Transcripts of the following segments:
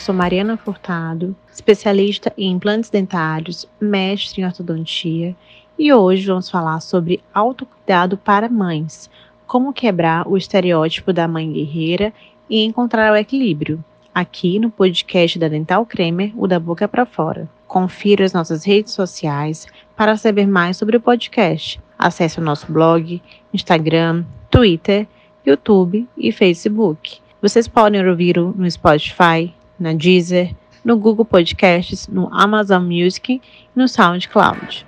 Eu sou Mariana Furtado, especialista em implantes dentários, mestre em ortodontia, e hoje vamos falar sobre autocuidado para mães, como quebrar o estereótipo da mãe guerreira e encontrar o equilíbrio, aqui no podcast da Dental Cremer, o da boca para fora. Confira as nossas redes sociais para saber mais sobre o podcast. Acesse o nosso blog, Instagram, Twitter, YouTube e Facebook. Vocês podem ouvir no Spotify, na Deezer, no Google Podcasts, no Amazon Music e no SoundCloud.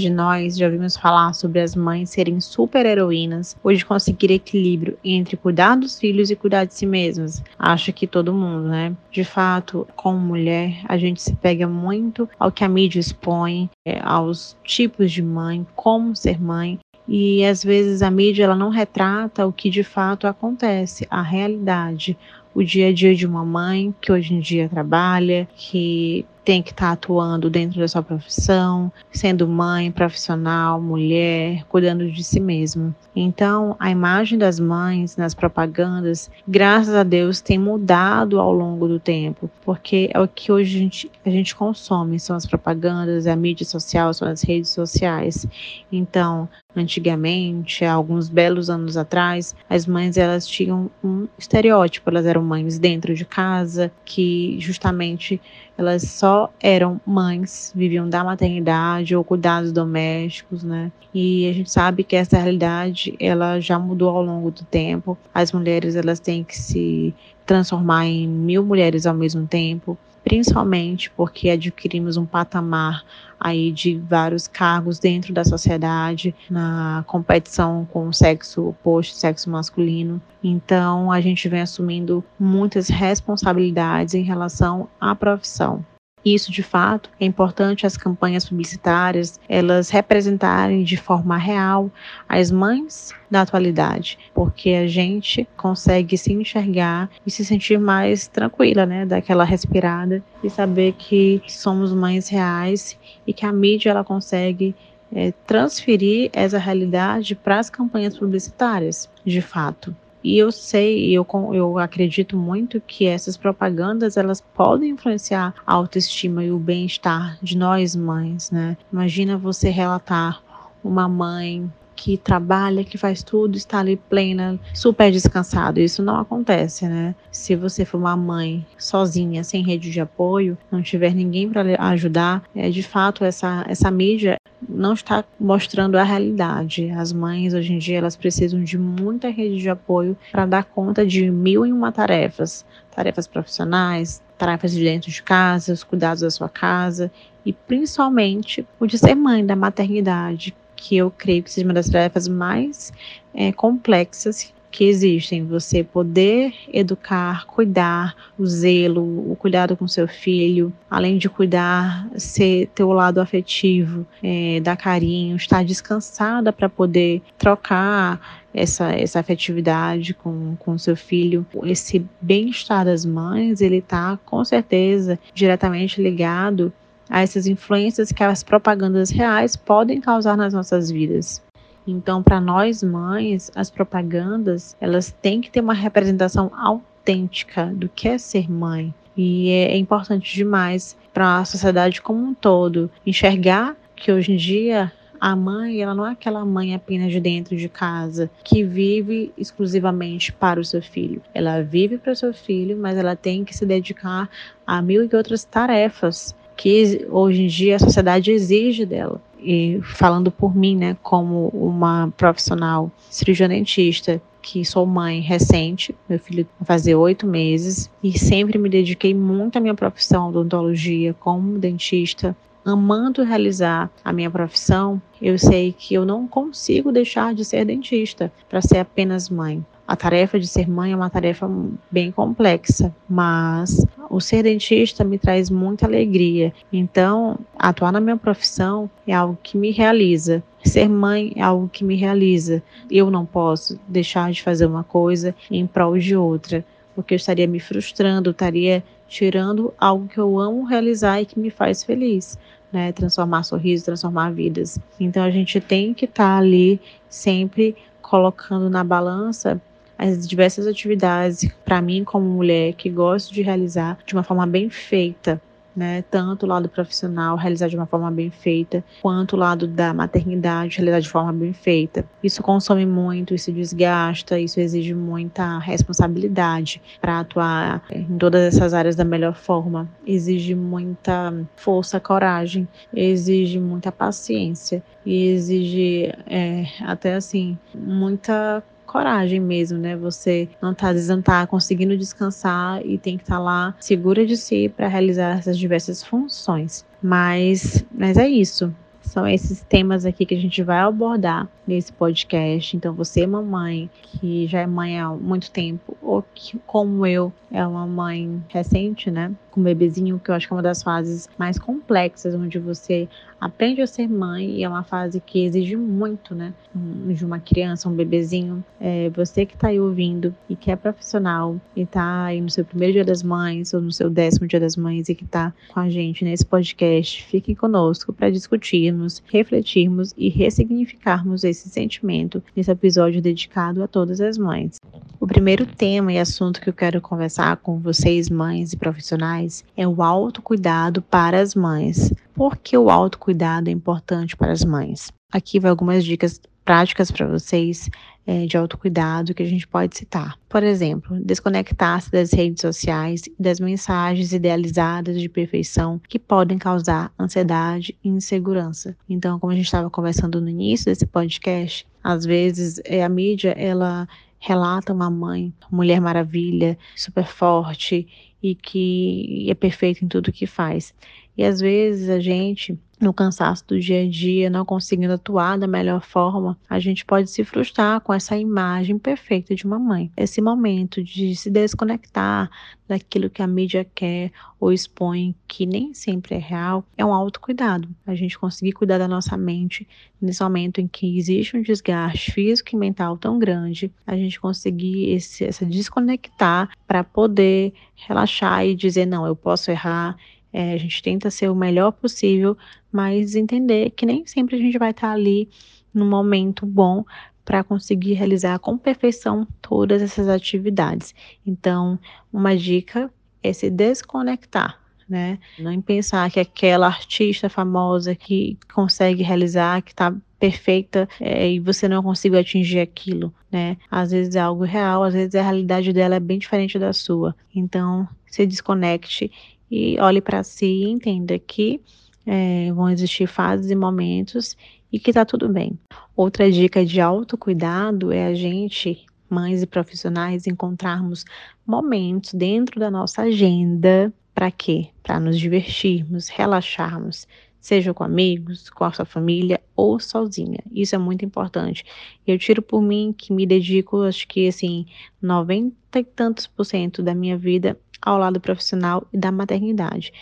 De nós já ouvimos falar sobre as mães serem super heroínas ou de conseguir equilíbrio entre cuidar dos filhos e cuidar de si mesmas? Acho que todo mundo, né? De fato, como mulher, a gente se pega muito ao que a mídia expõe, é, aos tipos de mãe, como ser mãe, e às vezes a mídia ela não retrata o que de fato acontece, a realidade, o dia a dia de uma mãe que hoje em dia trabalha, que tem que estar tá atuando dentro da sua profissão, sendo mãe, profissional, mulher, cuidando de si mesma. Então, a imagem das mães nas propagandas, graças a Deus, tem mudado ao longo do tempo, porque é o que hoje a gente, a gente consome, são as propagandas, a mídia social, são as redes sociais. Então, antigamente, há alguns belos anos atrás, as mães elas tinham um estereótipo, elas eram mães dentro de casa, que justamente elas só eram mães, viviam da maternidade ou cuidados domésticos, né? E a gente sabe que essa realidade ela já mudou ao longo do tempo. As mulheres elas têm que se transformar em mil mulheres ao mesmo tempo principalmente porque adquirimos um patamar aí de vários cargos dentro da sociedade, na competição com o sexo oposto, sexo masculino. Então, a gente vem assumindo muitas responsabilidades em relação à profissão. Isso, de fato, é importante as campanhas publicitárias, elas representarem de forma real as mães da atualidade, porque a gente consegue se enxergar e se sentir mais tranquila, né, daquela respirada e saber que somos mães reais e que a mídia ela consegue é, transferir essa realidade para as campanhas publicitárias, de fato. E eu sei, eu, eu acredito muito que essas propagandas elas podem influenciar a autoestima e o bem-estar de nós mães, né? Imagina você relatar uma mãe que trabalha, que faz tudo, está ali plena, super descansado. Isso não acontece, né? Se você for uma mãe sozinha, sem rede de apoio, não tiver ninguém para ajudar, é de fato essa essa mídia não está mostrando a realidade. As mães hoje em dia elas precisam de muita rede de apoio para dar conta de mil e uma tarefas, tarefas profissionais, tarefas de dentro de casa, os cuidados da sua casa e principalmente o de ser mãe da maternidade, que eu creio que seja uma das tarefas mais é, complexas que existem. Você poder educar, cuidar, o zelo, o cuidado com seu filho, além de cuidar, ser teu lado afetivo, é, dar carinho, estar descansada para poder trocar essa, essa afetividade com, com seu filho. Esse bem-estar das mães, ele está com certeza diretamente ligado a essas influências que as propagandas reais podem causar nas nossas vidas. Então, para nós mães, as propagandas, elas têm que ter uma representação autêntica do que é ser mãe. E é, é importante demais para a sociedade como um todo enxergar que hoje em dia a mãe, ela não é aquela mãe apenas de dentro de casa que vive exclusivamente para o seu filho. Ela vive para o seu filho, mas ela tem que se dedicar a mil e outras tarefas que hoje em dia a sociedade exige dela. E falando por mim, né, como uma profissional cirurgiã dentista, que sou mãe recente, meu filho vai fazer oito meses, e sempre me dediquei muito à minha profissão, odontologia, como dentista, amando realizar a minha profissão, eu sei que eu não consigo deixar de ser dentista para ser apenas mãe. A tarefa de ser mãe é uma tarefa bem complexa, mas o ser dentista me traz muita alegria. Então, atuar na minha profissão é algo que me realiza. Ser mãe é algo que me realiza. Eu não posso deixar de fazer uma coisa em prol de outra, porque eu estaria me frustrando, estaria tirando algo que eu amo realizar e que me faz feliz. né? Transformar sorrisos, transformar vidas. Então a gente tem que estar tá ali sempre colocando na balança as diversas atividades para mim como mulher que gosto de realizar de uma forma bem feita, né? Tanto o lado profissional realizar de uma forma bem feita, quanto o lado da maternidade realizar de forma bem feita. Isso consome muito, isso desgasta, isso exige muita responsabilidade para atuar em todas essas áreas da melhor forma. Exige muita força, coragem, exige muita paciência e exige é, até assim muita coragem mesmo, né? Você não tá, às tá conseguindo descansar e tem que estar tá lá segura de si para realizar essas diversas funções. Mas, mas é isso. São esses temas aqui que a gente vai abordar nesse podcast. Então, você, mamãe, que já é mãe há muito tempo, ou que, como eu, é uma mãe recente, né? Com um bebezinho, que eu acho que é uma das fases mais complexas, onde você aprende a ser mãe e é uma fase que exige muito, né? De uma criança, um bebezinho. É, você que está aí ouvindo e que é profissional e está aí no seu primeiro dia das mães ou no seu décimo dia das mães e que está com a gente nesse podcast, fiquem conosco para discutirmos, refletirmos e ressignificarmos esse sentimento nesse episódio dedicado a todas as mães. O primeiro tema e assunto que eu quero conversar com vocês, mães e profissionais, é o autocuidado para as mães. Por que o autocuidado é importante para as mães? Aqui vai algumas dicas práticas para vocês é, de autocuidado que a gente pode citar. Por exemplo, desconectar-se das redes sociais e das mensagens idealizadas de perfeição que podem causar ansiedade e insegurança. Então, como a gente estava conversando no início desse podcast, às vezes é, a mídia ela relata uma mãe, mulher maravilha, super forte e que é perfeita em tudo que faz. E às vezes a gente, no cansaço do dia a dia, não conseguindo atuar da melhor forma, a gente pode se frustrar com essa imagem perfeita de uma mãe. Esse momento de se desconectar daquilo que a mídia quer ou expõe, que nem sempre é real, é um autocuidado. A gente conseguir cuidar da nossa mente nesse momento em que existe um desgaste físico e mental tão grande, a gente conseguir esse, essa desconectar para poder relaxar e dizer: não, eu posso errar é, a gente tenta ser o melhor possível, mas entender que nem sempre a gente vai estar ali no momento bom para conseguir realizar com perfeição todas essas atividades. Então, uma dica é se desconectar, né? Não pensar que aquela artista famosa que consegue realizar, que está perfeita é, e você não conseguiu atingir aquilo, né? Às vezes é algo real, às vezes a realidade dela é bem diferente da sua. Então, se desconecte e olhe para si e entenda que é, vão existir fases e momentos e que tá tudo bem. Outra dica de autocuidado é a gente, mães e profissionais, encontrarmos momentos dentro da nossa agenda para quê? Para nos divertirmos, relaxarmos, seja com amigos, com a sua família ou sozinha. Isso é muito importante. Eu tiro por mim que me dedico, acho que assim, 90 e tantos por cento da minha vida ao lado profissional e da maternidade.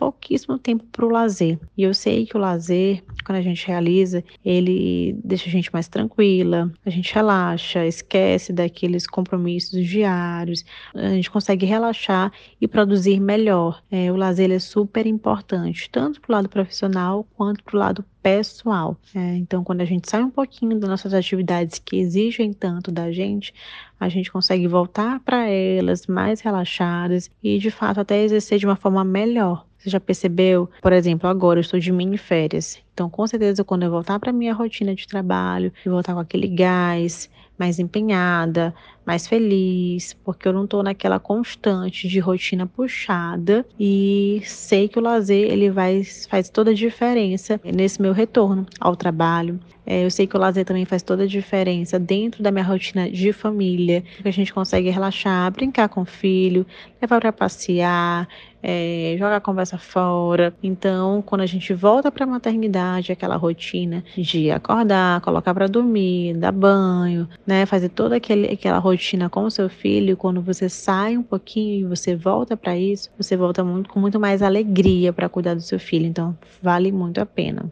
Pouquíssimo tempo para o lazer. E eu sei que o lazer, quando a gente realiza, ele deixa a gente mais tranquila, a gente relaxa, esquece daqueles compromissos diários, a gente consegue relaxar e produzir melhor. É, o lazer é super importante, tanto para o lado profissional quanto para o lado pessoal. É, então, quando a gente sai um pouquinho das nossas atividades que exigem tanto da gente, a gente consegue voltar para elas mais relaxadas e, de fato, até exercer de uma forma melhor. Você já percebeu? Por exemplo, agora eu estou de mini férias. Então, com certeza, quando eu voltar para minha rotina de trabalho, eu voltar com aquele gás, mais empenhada, mais feliz, porque eu não estou naquela constante de rotina puxada e sei que o lazer ele vai faz toda a diferença nesse meu retorno ao trabalho. É, eu sei que o lazer também faz toda a diferença dentro da minha rotina de família, que a gente consegue relaxar, brincar com o filho, levar para passear, é, jogar a conversa fora. Então, quando a gente volta para a maternidade, aquela rotina de acordar, colocar para dormir, dar banho, né, fazer toda aquele, aquela rotina com o seu filho, quando você sai um pouquinho e você volta para isso, você volta muito com muito mais alegria para cuidar do seu filho. Então, vale muito a pena.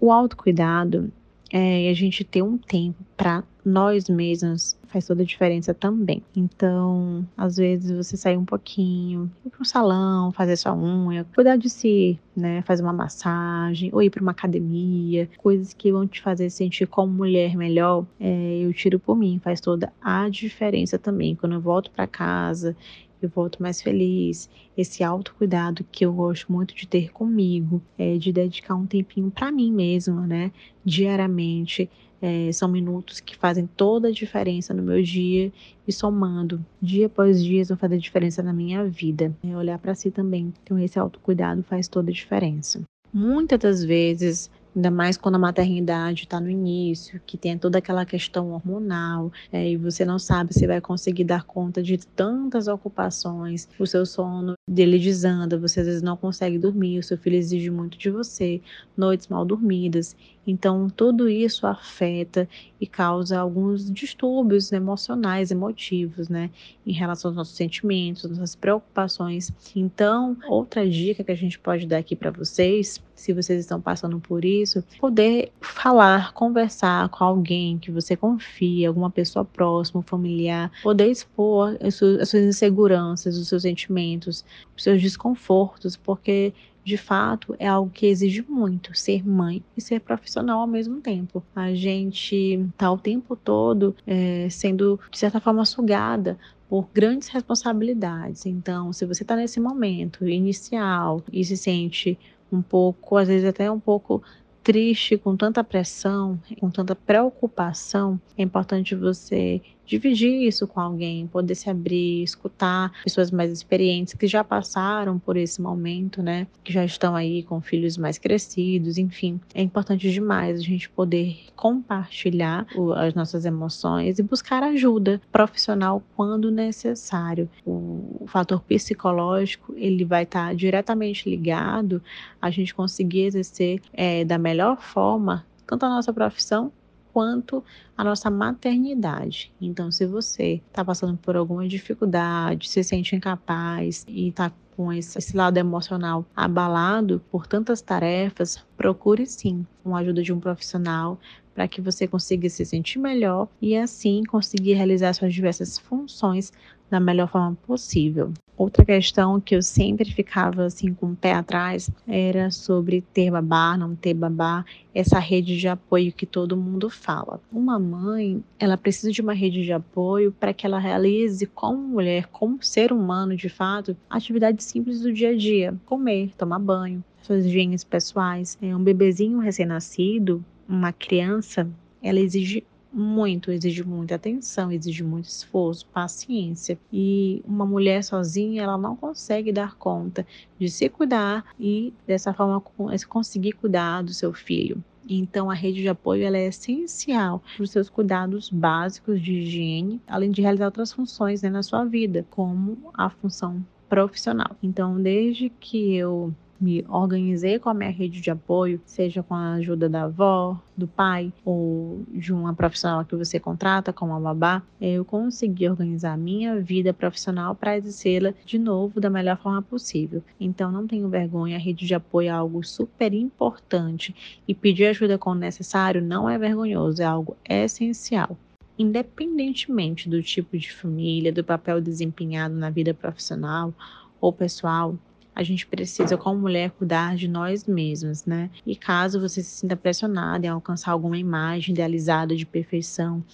O autocuidado é a gente ter um tempo para nós mesmos faz toda a diferença também. Então, às vezes você sair um pouquinho, ir para um salão, fazer sua unha, cuidar de si, né? Fazer uma massagem, ou ir para uma academia, coisas que vão te fazer sentir como mulher melhor. É, eu tiro por mim, faz toda a diferença também. Quando eu volto para casa, eu volto mais feliz. Esse autocuidado que eu gosto muito de ter comigo, é, de dedicar um tempinho para mim mesma, né? Diariamente. É, são minutos que fazem toda a diferença no meu dia e somando dia após dia vão fazer diferença na minha vida. É, olhar para si também, então esse autocuidado faz toda a diferença. Muitas das vezes ainda mais quando a maternidade está no início, que tem toda aquela questão hormonal, é, e você não sabe se vai conseguir dar conta de tantas ocupações, o seu sono dele desanda, você às vezes não consegue dormir, o seu filho exige muito de você, noites mal dormidas. Então, tudo isso afeta e causa alguns distúrbios emocionais, emotivos, né, em relação aos nossos sentimentos, nossas preocupações. Então, outra dica que a gente pode dar aqui para vocês, se vocês estão passando por isso, poder falar, conversar com alguém que você confia, alguma pessoa próxima, familiar, poder expor as suas inseguranças, os seus sentimentos, os seus desconfortos, porque de fato, é algo que exige muito ser mãe e ser profissional ao mesmo tempo. A gente tá o tempo todo é, sendo, de certa forma, sugada por grandes responsabilidades. Então, se você está nesse momento inicial e se sente um pouco, às vezes até um pouco triste, com tanta pressão, com tanta preocupação, é importante você dividir isso com alguém, poder se abrir, escutar pessoas mais experientes que já passaram por esse momento, né? Que já estão aí com filhos mais crescidos, enfim. É importante demais a gente poder compartilhar o, as nossas emoções e buscar ajuda profissional quando necessário. O, o fator psicológico, ele vai estar diretamente ligado a gente conseguir exercer é, da melhor forma tanto a nossa profissão quanto a nossa maternidade. Então, se você está passando por alguma dificuldade, se sente incapaz e está com esse, lado emocional abalado por tantas tarefas, procure sim uma ajuda de um profissional para que você consiga se sentir melhor e assim conseguir realizar suas diversas funções da melhor forma possível. Outra questão que eu sempre ficava assim com o pé atrás era sobre ter babá, não ter babá, essa rede de apoio que todo mundo fala. Uma mãe, ela precisa de uma rede de apoio para que ela realize como mulher, como ser humano de fato, atividades simples do dia a dia, comer, tomar banho, suas higienes pessoais. É um bebezinho recém-nascido, uma criança, ela exige muito, exige muita atenção, exige muito esforço, paciência. E uma mulher sozinha, ela não consegue dar conta de se cuidar e dessa forma conseguir cuidar do seu filho. Então, a rede de apoio ela é essencial para os seus cuidados básicos de higiene, além de realizar outras funções né, na sua vida, como a função profissional. Então, desde que eu me organizei com a minha rede de apoio, seja com a ajuda da avó, do pai ou de uma profissional que você contrata, como a babá, eu consegui organizar a minha vida profissional para exercê-la de novo da melhor forma possível. Então não tenho vergonha, a rede de apoio é algo super importante e pedir ajuda quando necessário não é vergonhoso, é algo essencial independentemente do tipo de família, do papel desempenhado na vida profissional ou pessoal, a gente precisa, como mulher, cuidar de nós mesmas, né? E caso você se sinta pressionada em alcançar alguma imagem idealizada de perfeição,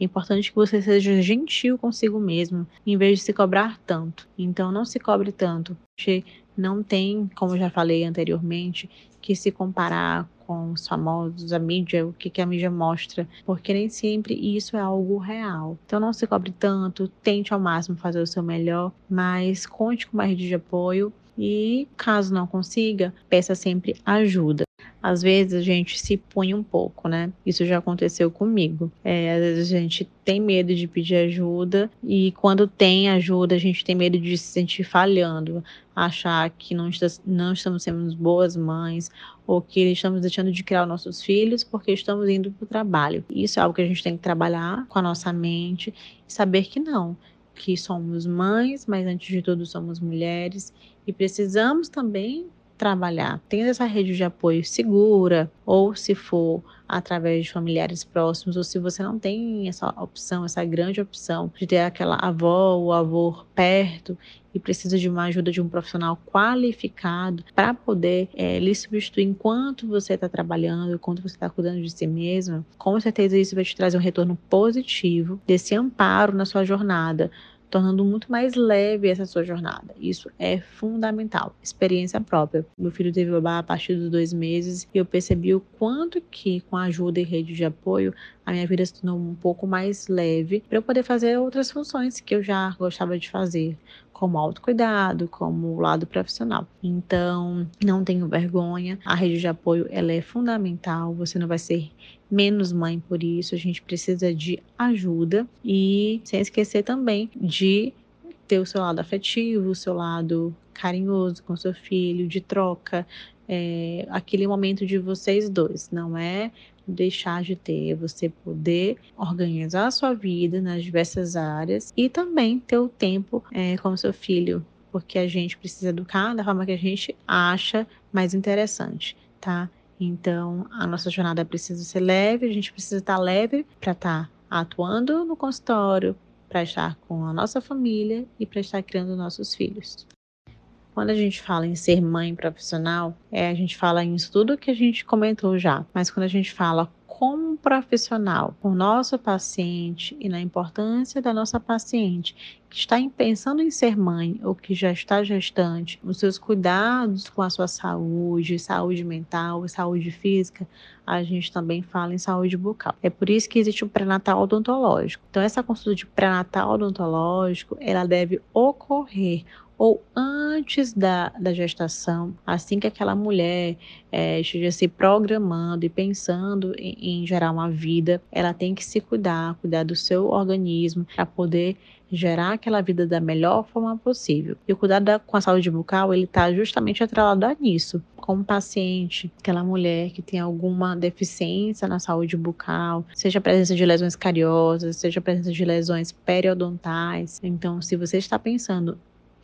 é importante que você seja gentil consigo mesmo, em vez de se cobrar tanto. Então, não se cobre tanto, porque não tem, como eu já falei anteriormente, que se comparar com os famosos, a mídia, o que, que a mídia mostra, porque nem sempre isso é algo real. Então não se cobre tanto, tente ao máximo fazer o seu melhor, mas conte com uma rede de apoio e caso não consiga, peça sempre ajuda. Às vezes a gente se põe um pouco, né? Isso já aconteceu comigo. É, às vezes a gente tem medo de pedir ajuda e quando tem ajuda a gente tem medo de se sentir falhando, achar que não, está, não estamos sendo boas mães ou que estamos deixando de criar nossos filhos porque estamos indo para o trabalho. Isso é algo que a gente tem que trabalhar com a nossa mente e saber que não, que somos mães, mas antes de tudo somos mulheres. E precisamos também trabalhar tendo essa rede de apoio segura, ou se for através de familiares próximos, ou se você não tem essa opção, essa grande opção de ter aquela avó ou avô perto e precisa de uma ajuda de um profissional qualificado para poder é, lhe substituir enquanto você está trabalhando, enquanto você está cuidando de si mesma, com certeza isso vai te trazer um retorno positivo desse amparo na sua jornada tornando muito mais leve essa sua jornada. Isso é fundamental. Experiência própria. Meu filho teve babá a partir dos dois meses e eu percebi o quanto que, com a ajuda e rede de apoio, a minha vida se tornou um pouco mais leve para eu poder fazer outras funções que eu já gostava de fazer, como autocuidado, como lado profissional. Então, não tenho vergonha. A rede de apoio ela é fundamental. Você não vai ser menos mãe por isso. A gente precisa de ajuda e sem esquecer também de ter o seu lado afetivo, o seu lado carinhoso com seu filho, de troca, é, aquele momento de vocês dois, não é deixar de ter, você poder organizar a sua vida nas diversas áreas e também ter o tempo é, com seu filho, porque a gente precisa educar da forma que a gente acha mais interessante, tá? Então, a nossa jornada precisa ser leve, a gente precisa estar leve para estar atuando no consultório, para estar com a nossa família e para estar criando nossos filhos. Quando a gente fala em ser mãe profissional, é, a gente fala isso tudo que a gente comentou já, mas quando a gente fala como profissional o nosso paciente e na importância da nossa paciente que está pensando em ser mãe ou que já está gestante, os seus cuidados com a sua saúde, saúde mental saúde física, a gente também fala em saúde bucal. É por isso que existe o pré-natal odontológico. Então, essa consulta de pré-natal odontológico, ela deve ocorrer ou antes da, da gestação, assim que aquela mulher é, esteja se programando e pensando em, em gerar uma vida, ela tem que se cuidar, cuidar do seu organismo para poder gerar aquela vida da melhor forma possível. E o cuidado da, com a saúde bucal, ele está justamente atrelado a nisso. Como paciente, aquela mulher que tem alguma deficiência na saúde bucal, seja a presença de lesões cariosas, seja a presença de lesões periodontais. Então, se você está pensando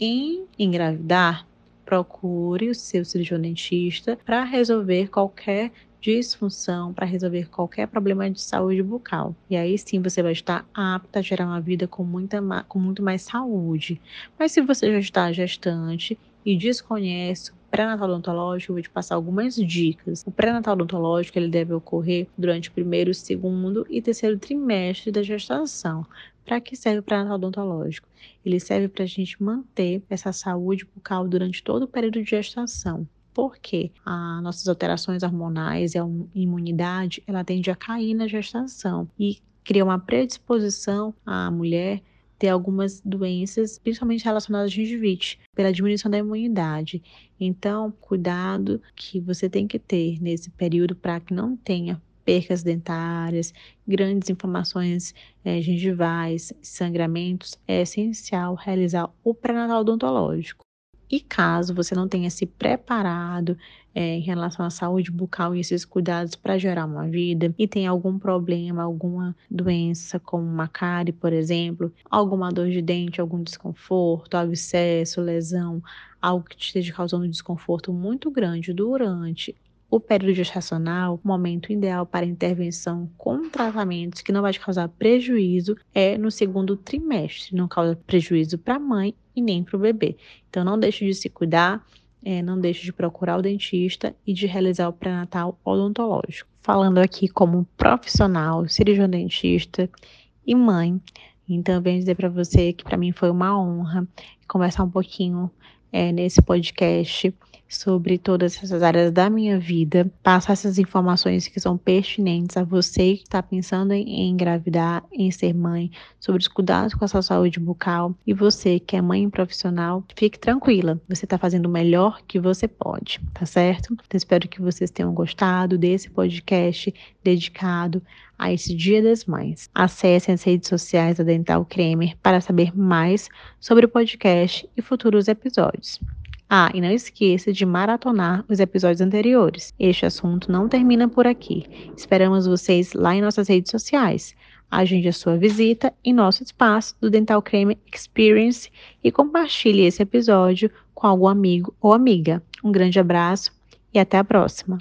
em engravidar, procure o seu cirurgião dentista para resolver qualquer disfunção, para resolver qualquer problema de saúde bucal. E aí sim você vai estar apta a gerar uma vida com, muita, com muito mais saúde. Mas se você já está gestante e desconhece o pré-natal odontológico, eu vou te passar algumas dicas. O pré-natal odontológico ele deve ocorrer durante o primeiro, segundo e terceiro trimestre da gestação. Para que serve o pré-natal odontológico? Ele serve para a gente manter essa saúde bucal durante todo o período de gestação. Porque as nossas alterações hormonais e a imunidade, ela tende a cair na gestação e cria uma predisposição à mulher ter algumas doenças, principalmente relacionadas à gengivite, pela diminuição da imunidade. Então, cuidado que você tem que ter nesse período para que não tenha percas dentárias, grandes inflamações é, gengivais, sangramentos, é essencial realizar o pré-natal odontológico. E caso você não tenha se preparado é, em relação à saúde bucal e esses cuidados para gerar uma vida e tem algum problema, alguma doença, como uma cárie, por exemplo, alguma dor de dente, algum desconforto, abscesso, lesão, algo que te esteja causando desconforto muito grande durante o período gestacional, momento ideal para intervenção com tratamentos que não vai te causar prejuízo é no segundo trimestre, não causa prejuízo para a mãe e nem para o bebê. Então não deixe de se cuidar, é, não deixe de procurar o dentista e de realizar o pré-natal odontológico. Falando aqui como profissional, cirurgião dentista e mãe, então venho dizer para você que para mim foi uma honra conversar um pouquinho é, nesse podcast sobre todas essas áreas da minha vida, passar essas informações que são pertinentes a você que está pensando em engravidar, em ser mãe, sobre os cuidados com a sua saúde bucal e você que é mãe profissional, fique tranquila, você está fazendo o melhor que você pode, tá certo? Então, espero que vocês tenham gostado desse podcast dedicado a esse Dia das Mães. Acesse as redes sociais da Dental Cremer para saber mais sobre o podcast e futuros episódios. Ah, e não esqueça de maratonar os episódios anteriores. Este assunto não termina por aqui. Esperamos vocês lá em nossas redes sociais. Agende a sua visita em nosso espaço do Dental Creme Experience e compartilhe esse episódio com algum amigo ou amiga. Um grande abraço e até a próxima.